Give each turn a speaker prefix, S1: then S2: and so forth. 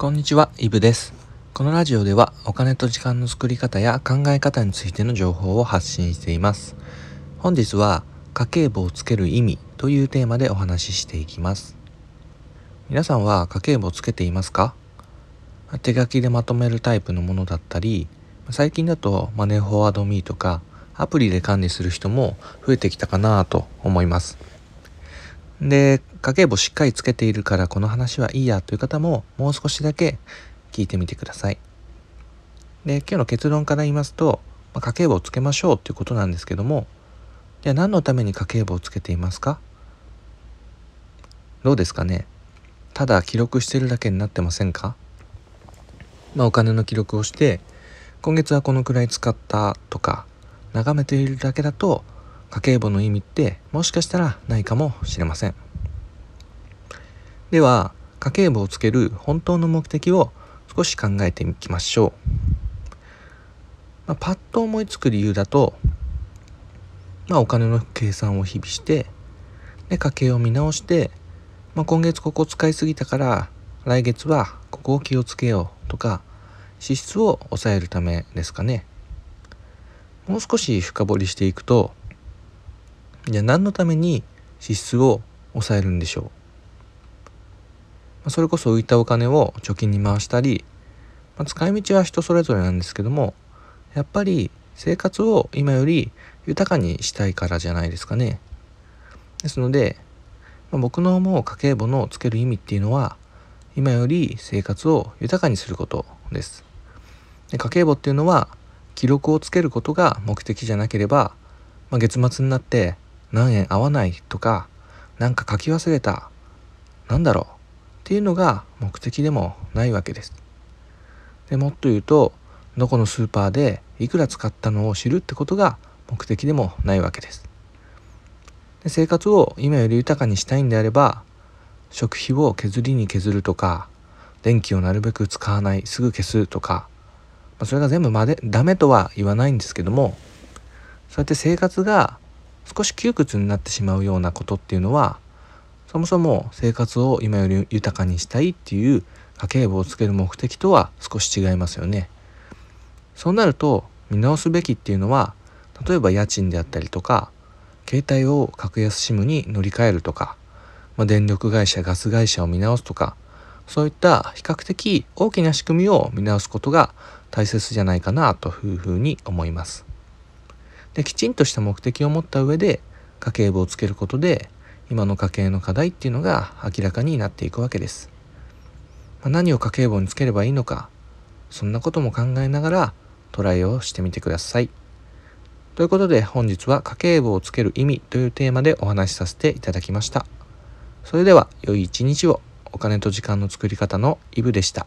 S1: こんにちは、イブです。このラジオではお金と時間の作り方や考え方についての情報を発信しています。本日は家計簿をつける意味というテーマでお話ししていきます。皆さんは家計簿をつけていますか？手書きでまとめるタイプのものだったり、最近だとマネーフォワードミーとかアプリで管理する人も増えてきたかなと思います。で、家計簿しっかりつけているからこの話はいいやという方ももう少しだけ聞いてみてください。で、今日の結論から言いますと、まあ、家計簿をつけましょうということなんですけども、じゃあ何のために家計簿をつけていますか？どうですかね？ただ記録してるだけになってませんか？まあお金の記録をして今月はこのくらい使ったとか眺めているだけだと家計簿の意味ってもしかしたらないかもしれません。では家計簿をつける本当の目的を少し考えていきましょう、まあ、パッと思いつく理由だと、まあ、お金の計算を日々してで家計を見直して、まあ、今月ここ使いすぎたから来月はここを気をつけようとか支出を抑えるためですかね。もう少し深掘りしていくとじゃあ何のために支出を抑えるんでしょう、それこそ浮いたお金を貯金に回したり、まあ、使い道は人それぞれなんですけどもやっぱり生活を今より豊かにしたいからじゃないですかね。ですので、まあ、僕の思う家計簿のつける意味っていうのは今より生活を豊かにすることです。で家計簿っていうのは記録をつけることが目的じゃなければ、まあ、月末になって何円合わないとか何か書き忘れたなんだろうっていうのが目的でもないわけです。でもっと言うとどこのスーパーでいくら使ったのを知るってことが目的でもないわけです。で生活を今より豊かにしたいんであれば食費を削りに削るとか電気をなるべく使わないすぐ消すとか、まあ、それが全部までダメとは言わないんですけどもそうやって生活が少し窮屈になってしまうようなことっていうのはそもそも生活を今より豊かにしたいっていう家計簿をつける目的とは少し違いますよね。そうなると見直すべきっていうのは例えば家賃であったりとか携帯を格安 SIM に乗り換えるとか、まあ、電力会社ガス会社を見直すとかそういった比較的大きな仕組みを見直すことが大切じゃないかなというふうに思います。できちんとした目的を持った上で家計簿をつけることで今の家計の課題っていうのが明らかになっていくわけです。まあ、何を家計簿につければいいのかそんなことも考えながらトライをしてみてください。ということで本日は家計簿をつける意味というテーマでお話しさせていただきました。それでは良い一日をお金と時間の作り方のイブでした。